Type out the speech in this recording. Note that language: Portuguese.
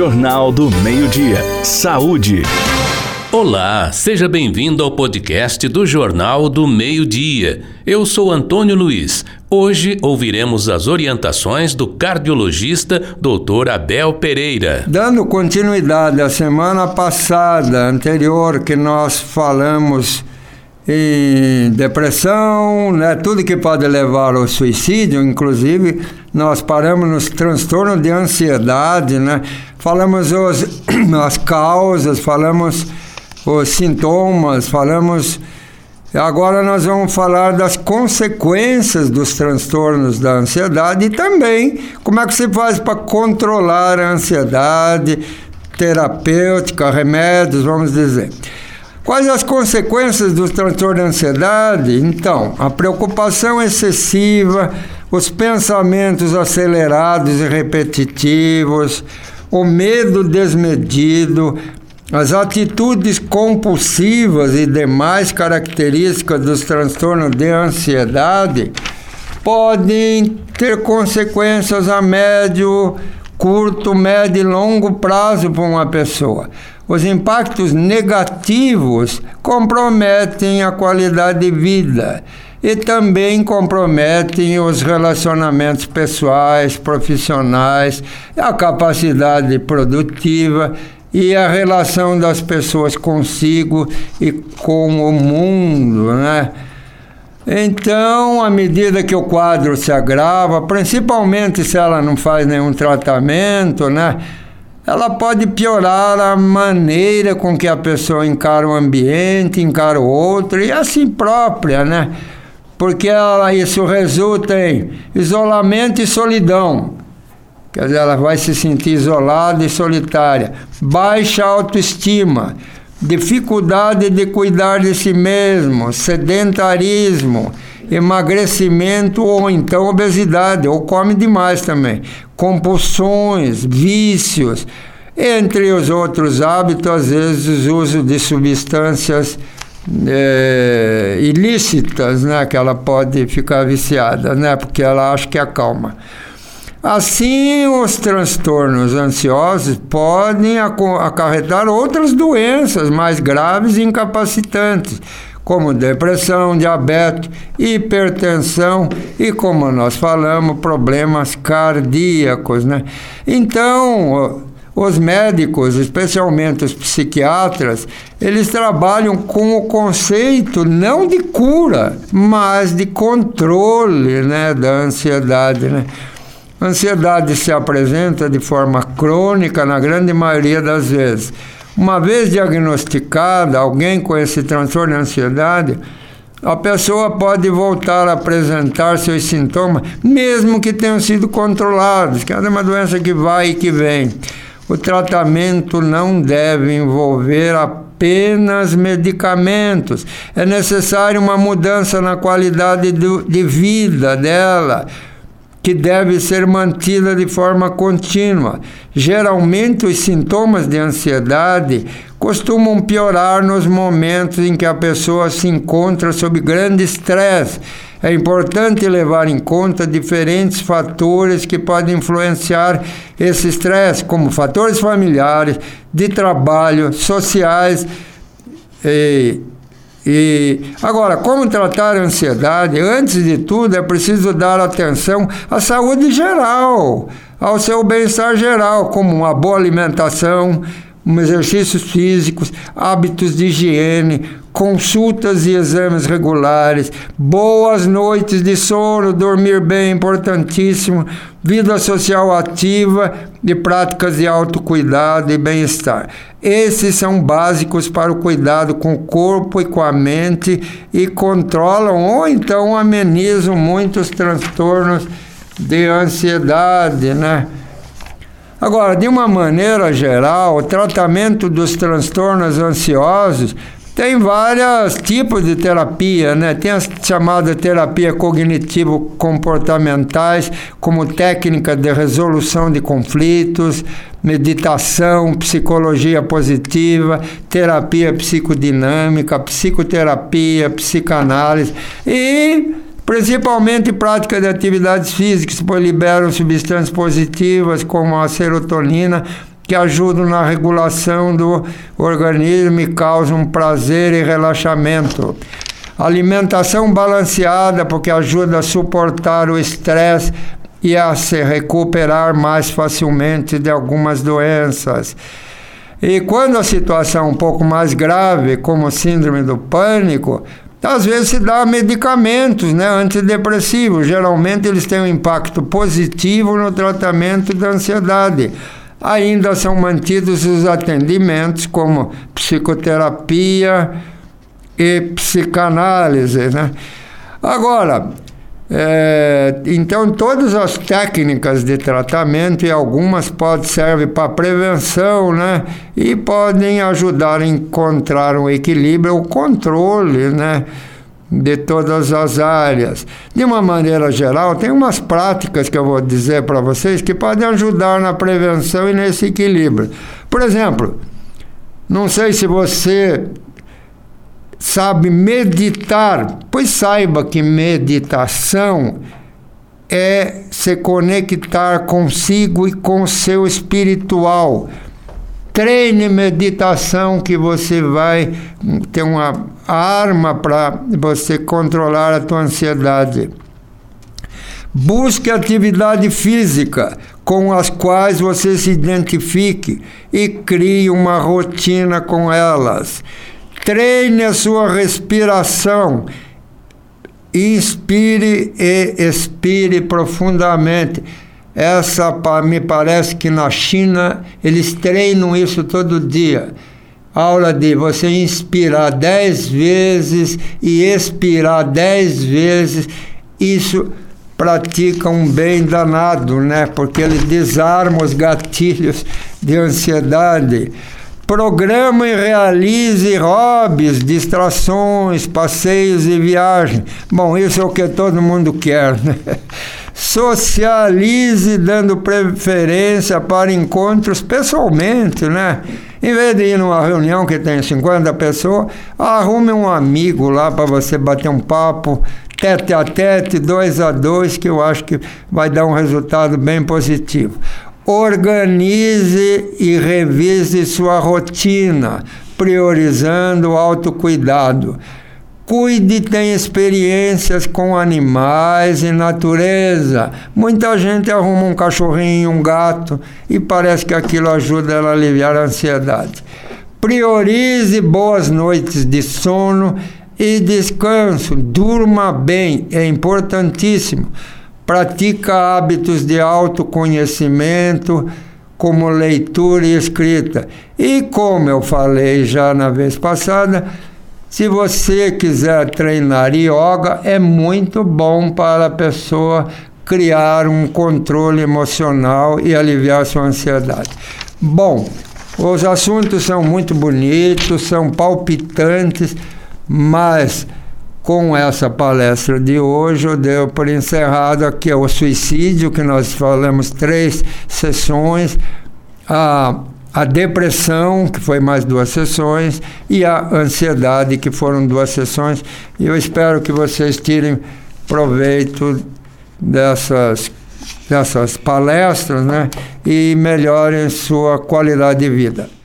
Jornal do Meio-Dia. Saúde. Olá, seja bem-vindo ao podcast do Jornal do Meio-Dia. Eu sou Antônio Luiz. Hoje ouviremos as orientações do cardiologista Dr. Abel Pereira. Dando continuidade à semana passada, anterior, que nós falamos em depressão, né, tudo que pode levar ao suicídio, inclusive nós paramos nos transtornos de ansiedade, né? Falamos os, as causas, falamos os sintomas, falamos. Agora nós vamos falar das consequências dos transtornos da ansiedade e também como é que se faz para controlar a ansiedade, terapêutica, remédios, vamos dizer. Quais as consequências dos transtornos de ansiedade? Então, a preocupação excessiva, os pensamentos acelerados e repetitivos, o medo desmedido, as atitudes compulsivas e demais características dos transtornos de ansiedade podem ter consequências a médio, curto, médio e longo prazo para uma pessoa. Os impactos negativos comprometem a qualidade de vida e também comprometem os relacionamentos pessoais, profissionais, a capacidade produtiva e a relação das pessoas consigo e com o mundo, né? Então, à medida que o quadro se agrava, principalmente se ela não faz nenhum tratamento, né? Ela pode piorar a maneira com que a pessoa encara o ambiente, encara o outro e a si própria, né? Porque ela, isso resulta em isolamento e solidão. Quer dizer, ela vai se sentir isolada e solitária. Baixa autoestima, dificuldade de cuidar de si mesmo, sedentarismo, emagrecimento ou então obesidade, ou come demais também, compulsões, vícios, entre os outros hábitos, às vezes uso de substâncias é, ilícitas, né, que ela pode ficar viciada, né, porque ela acha que acalma. Assim, os transtornos ansiosos podem acarretar outras doenças mais graves e incapacitantes, como depressão, diabetes, hipertensão e, como nós falamos, problemas cardíacos. Né? Então, os médicos, especialmente os psiquiatras, eles trabalham com o conceito não de cura, mas de controle né, da ansiedade. Né? A ansiedade se apresenta de forma crônica na grande maioria das vezes. Uma vez diagnosticada, alguém com esse transtorno de ansiedade, a pessoa pode voltar a apresentar seus sintomas, mesmo que tenham sido controlados, que é uma doença que vai e que vem. O tratamento não deve envolver apenas medicamentos. É necessária uma mudança na qualidade do, de vida dela que deve ser mantida de forma contínua. Geralmente, os sintomas de ansiedade costumam piorar nos momentos em que a pessoa se encontra sob grande estresse. É importante levar em conta diferentes fatores que podem influenciar esse estresse, como fatores familiares, de trabalho, sociais e e agora, como tratar a ansiedade? Antes de tudo, é preciso dar atenção à saúde geral, ao seu bem-estar geral, como uma boa alimentação, exercícios físicos, hábitos de higiene, consultas e exames regulares, boas noites de sono, dormir bem, importantíssimo, vida social ativa e práticas de autocuidado e bem-estar. Esses são básicos para o cuidado com o corpo e com a mente e controlam ou então amenizam muitos transtornos de ansiedade, né? Agora, de uma maneira geral, o tratamento dos transtornos ansiosos tem vários tipos de terapia, né? Tem as chamadas terapia cognitivo-comportamentais, como técnica de resolução de conflitos, meditação, psicologia positiva, terapia psicodinâmica, psicoterapia, psicanálise e principalmente prática de atividades físicas, pois liberam substâncias positivas como a serotonina que ajudam na regulação do organismo e causam prazer e relaxamento. Alimentação balanceada, porque ajuda a suportar o estresse e a se recuperar mais facilmente de algumas doenças. E quando a situação é um pouco mais grave, como síndrome do pânico, às vezes se dá medicamentos né, antidepressivos. Geralmente eles têm um impacto positivo no tratamento da ansiedade ainda são mantidos os atendimentos como psicoterapia e psicanálise. Né? Agora, é, então todas as técnicas de tratamento e algumas podem servir para prevenção, né? E podem ajudar a encontrar um equilíbrio, o controle, né? De todas as áreas. De uma maneira geral, tem umas práticas que eu vou dizer para vocês que podem ajudar na prevenção e nesse equilíbrio. Por exemplo, não sei se você sabe meditar, pois saiba que meditação é se conectar consigo e com seu espiritual. Treine meditação que você vai ter uma arma para você controlar a tua ansiedade. Busque atividade física com as quais você se identifique e crie uma rotina com elas. Treine a sua respiração. Inspire e expire profundamente essa me parece que na China eles treinam isso todo dia. Aula de você inspirar dez vezes e expirar dez vezes. Isso pratica um bem danado, né? Porque ele desarma os gatilhos de ansiedade. Programa e realize hobbies, distrações, passeios e viagens. Bom, isso é o que todo mundo quer, né? socialize dando preferência para encontros pessoalmente, né? Em vez de ir numa reunião que tem 50 pessoas, arrume um amigo lá para você bater um papo, tete a tete, dois a dois, que eu acho que vai dar um resultado bem positivo. Organize e revise sua rotina, priorizando o autocuidado. Cuide, tem experiências com animais e natureza. Muita gente arruma um cachorrinho, um gato e parece que aquilo ajuda ela a aliviar a ansiedade. Priorize boas noites de sono e descanso. Durma bem, é importantíssimo. Pratica hábitos de autoconhecimento, como leitura e escrita. E como eu falei já na vez passada, se você quiser treinar yoga, é muito bom para a pessoa criar um controle emocional e aliviar sua ansiedade. Bom, os assuntos são muito bonitos, são palpitantes, mas com essa palestra de hoje eu dei por encerrado aqui o suicídio, que nós falamos três sessões, a a depressão, que foi mais duas sessões, e a ansiedade, que foram duas sessões. E eu espero que vocês tirem proveito dessas, dessas palestras né, e melhorem sua qualidade de vida.